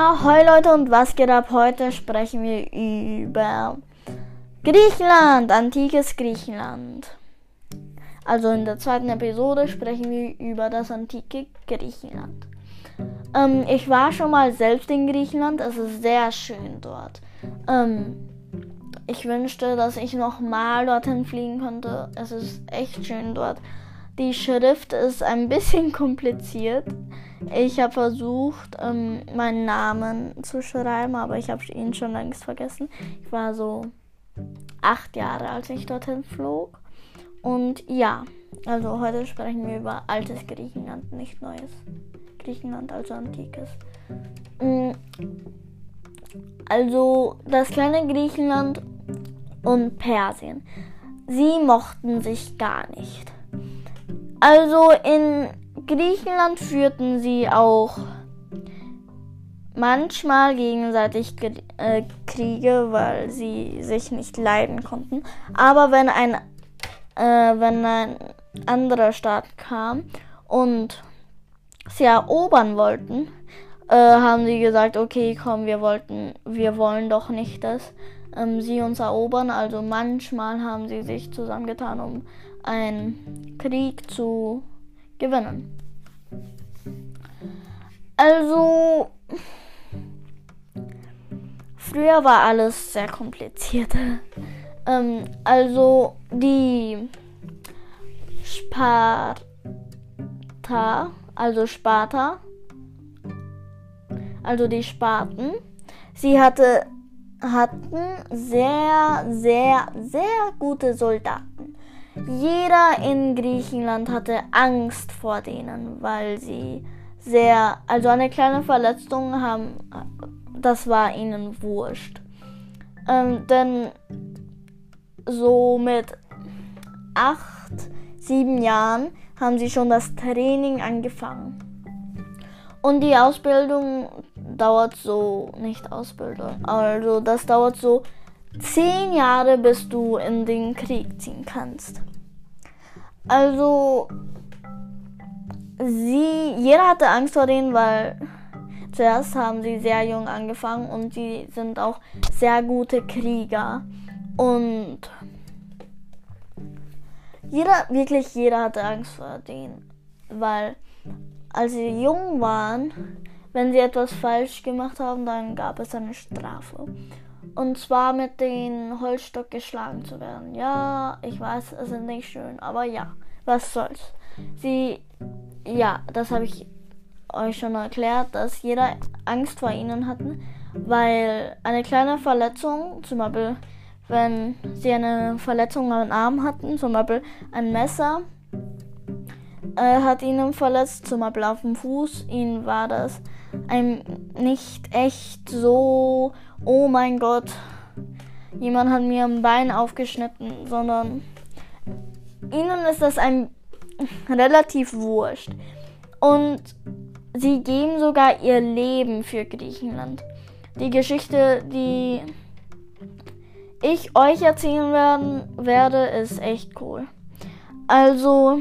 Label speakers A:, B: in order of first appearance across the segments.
A: Ahoi Leute und was geht ab? Heute sprechen wir über Griechenland, antikes Griechenland. Also in der zweiten Episode sprechen wir über das antike Griechenland. Ähm, ich war schon mal selbst in Griechenland, es ist sehr schön dort. Ähm, ich wünschte, dass ich noch mal dorthin fliegen könnte. Es ist echt schön dort. Die Schrift ist ein bisschen kompliziert. Ich habe versucht, ähm, meinen Namen zu schreiben, aber ich habe ihn schon längst vergessen. Ich war so acht Jahre, als ich dorthin flog. Und ja, also heute sprechen wir über altes Griechenland, nicht neues Griechenland, also antikes. Mm, also das kleine Griechenland und Persien. Sie mochten sich gar nicht. Also in Griechenland führten sie auch manchmal gegenseitig äh, Kriege, weil sie sich nicht leiden konnten. Aber wenn ein, äh, wenn ein anderer Staat kam und sie erobern wollten, äh, haben sie gesagt, okay, komm, wir wollten, wir wollen doch nicht, dass ähm, sie uns erobern. Also manchmal haben sie sich zusammengetan, um einen Krieg zu gewinnen. Also, früher war alles sehr kompliziert. ähm, also, die Sparta, also Sparta, also die Sparten, sie hatte, hatten sehr, sehr, sehr gute Soldaten. Jeder in Griechenland hatte Angst vor denen, weil sie sehr, also eine kleine Verletzung haben, das war ihnen wurscht. Ähm, denn so mit acht, sieben Jahren haben sie schon das Training angefangen. Und die Ausbildung dauert so, nicht Ausbildung, also das dauert so zehn Jahre, bis du in den Krieg ziehen kannst. Also, sie, jeder hatte Angst vor denen, weil zuerst haben sie sehr jung angefangen und sie sind auch sehr gute Krieger. Und jeder, wirklich jeder hatte Angst vor denen, weil als sie jung waren, wenn sie etwas falsch gemacht haben, dann gab es eine Strafe. Und zwar mit dem Holzstock geschlagen zu werden. Ja, ich weiß, es ist nicht schön, aber ja, was soll's. Sie, ja, das habe ich euch schon erklärt, dass jeder Angst vor ihnen hatten, weil eine kleine Verletzung, zum Beispiel, wenn sie eine Verletzung am Arm hatten, zum Beispiel ein Messer, äh, hat ihnen verletzt, zum Beispiel auf Fuß, ihnen war das ein nicht echt so, oh mein Gott, jemand hat mir ein Bein aufgeschnitten, sondern ihnen ist das ein relativ wurscht. Und sie geben sogar ihr Leben für Griechenland. Die Geschichte, die ich euch erzählen werden, werde, ist echt cool. Also,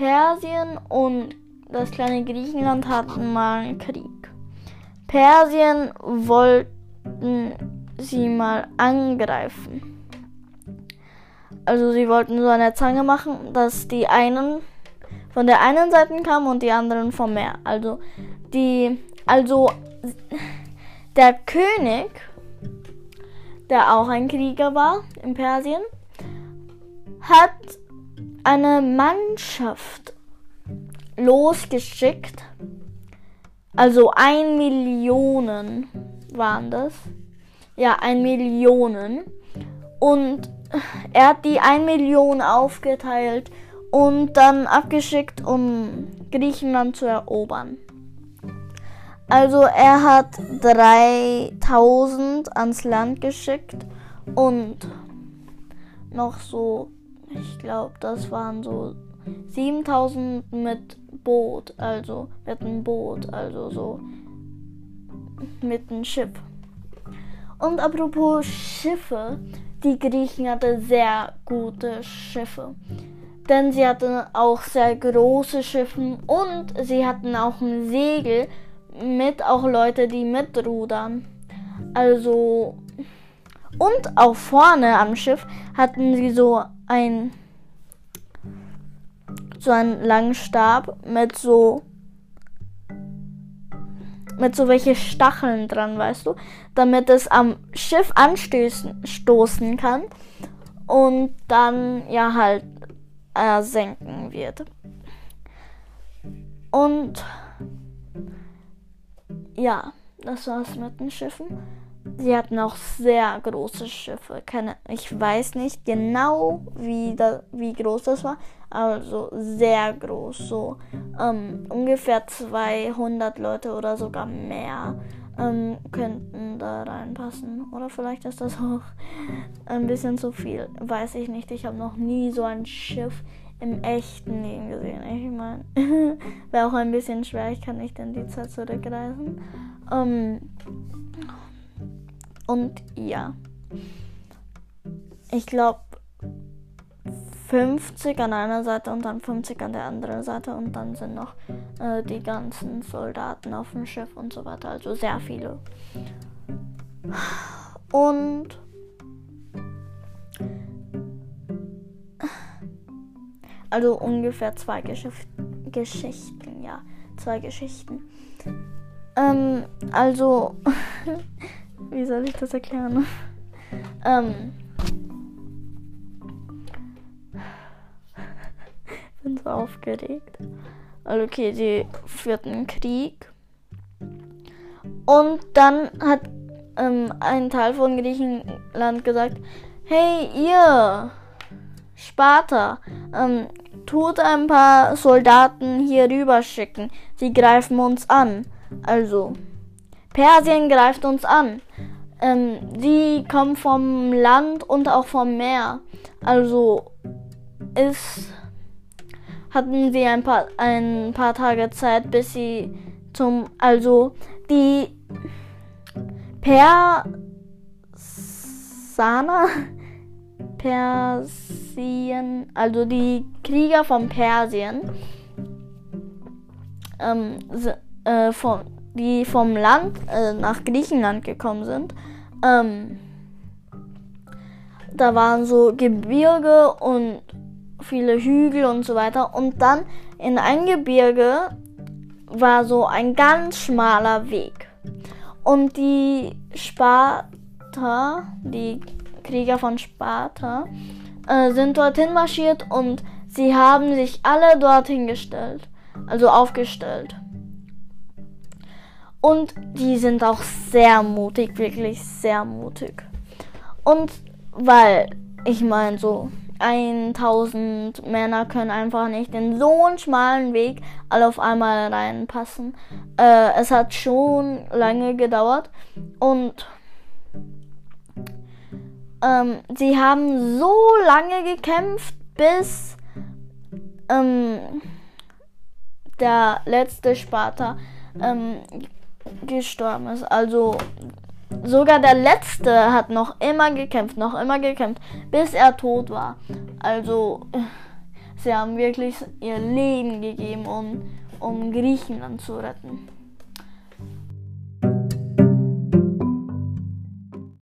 A: Persien und das kleine Griechenland hatten mal einen Krieg. Persien wollten sie mal angreifen. Also sie wollten so eine Zange machen, dass die einen von der einen Seite kamen und die anderen vom Meer. Also die, also der König, der auch ein Krieger war in Persien, hat eine Mannschaft losgeschickt. Also ein Millionen waren das. Ja, ein Millionen. Und er hat die ein Million aufgeteilt und dann abgeschickt, um Griechenland zu erobern. Also er hat 3000 ans Land geschickt und noch so, glaube, das waren so 7000 mit Boot, also mit einem Boot, also so mit einem Schiff. Und apropos Schiffe, die Griechen hatten sehr gute Schiffe. denn sie hatten auch sehr große Schiffe und sie hatten auch ein Segel mit auch Leute, die mitrudern. Also und auch vorne am Schiff hatten sie so ein so einen langen Stab mit so mit so welche Stacheln dran, weißt du, damit es am Schiff anstoßen kann und dann ja halt äh, senken wird. Und ja, das war's mit den Schiffen. Sie hatten auch sehr große Schiffe. Keine, ich weiß nicht genau, wie, da, wie groß das war. Also sehr groß. So ähm, ungefähr 200 Leute oder sogar mehr ähm, könnten da reinpassen. Oder vielleicht ist das auch ein bisschen zu viel. Weiß ich nicht. Ich habe noch nie so ein Schiff im echten Leben gesehen. Ich meine, wäre auch ein bisschen schwer. Ich kann nicht in die Zeit zurückreisen. Ähm, und ja. Ich glaube 50 an einer Seite und dann 50 an der anderen Seite und dann sind noch äh, die ganzen Soldaten auf dem Schiff und so weiter. Also sehr viele. Und also ungefähr zwei Geschicht Geschichten, ja, zwei Geschichten. Ähm, also Wie soll ich das erklären? ähm. bin so aufgeregt. Also okay, die führten Krieg. Und dann hat ähm, ein Teil von Griechenland gesagt, hey ihr Sparta, ähm, tut ein paar Soldaten hier rüber schicken. Sie greifen uns an. Also, Persien greift uns an. Ähm, die kommen vom Land und auch vom Meer. Also ist, hatten sie ein paar, ein paar Tage Zeit, bis sie zum, also die Persana, Persien, also die Krieger von Persien, ähm, äh, von, die vom Land äh, nach Griechenland gekommen sind, ähm, da waren so Gebirge und viele Hügel und so weiter. Und dann in ein Gebirge war so ein ganz schmaler Weg. Und die Sparta, die Krieger von Sparta, äh, sind dorthin marschiert und sie haben sich alle dorthin gestellt. Also aufgestellt. Und die sind auch sehr mutig, wirklich sehr mutig. Und weil, ich meine, so 1000 Männer können einfach nicht in so einen schmalen Weg alle auf einmal reinpassen. Äh, es hat schon lange gedauert und ähm, sie haben so lange gekämpft, bis ähm, der letzte Sparta ähm, gestorben ist. Also sogar der letzte hat noch immer gekämpft, noch immer gekämpft, bis er tot war. Also sie haben wirklich ihr Leben gegeben, um, um Griechenland zu retten.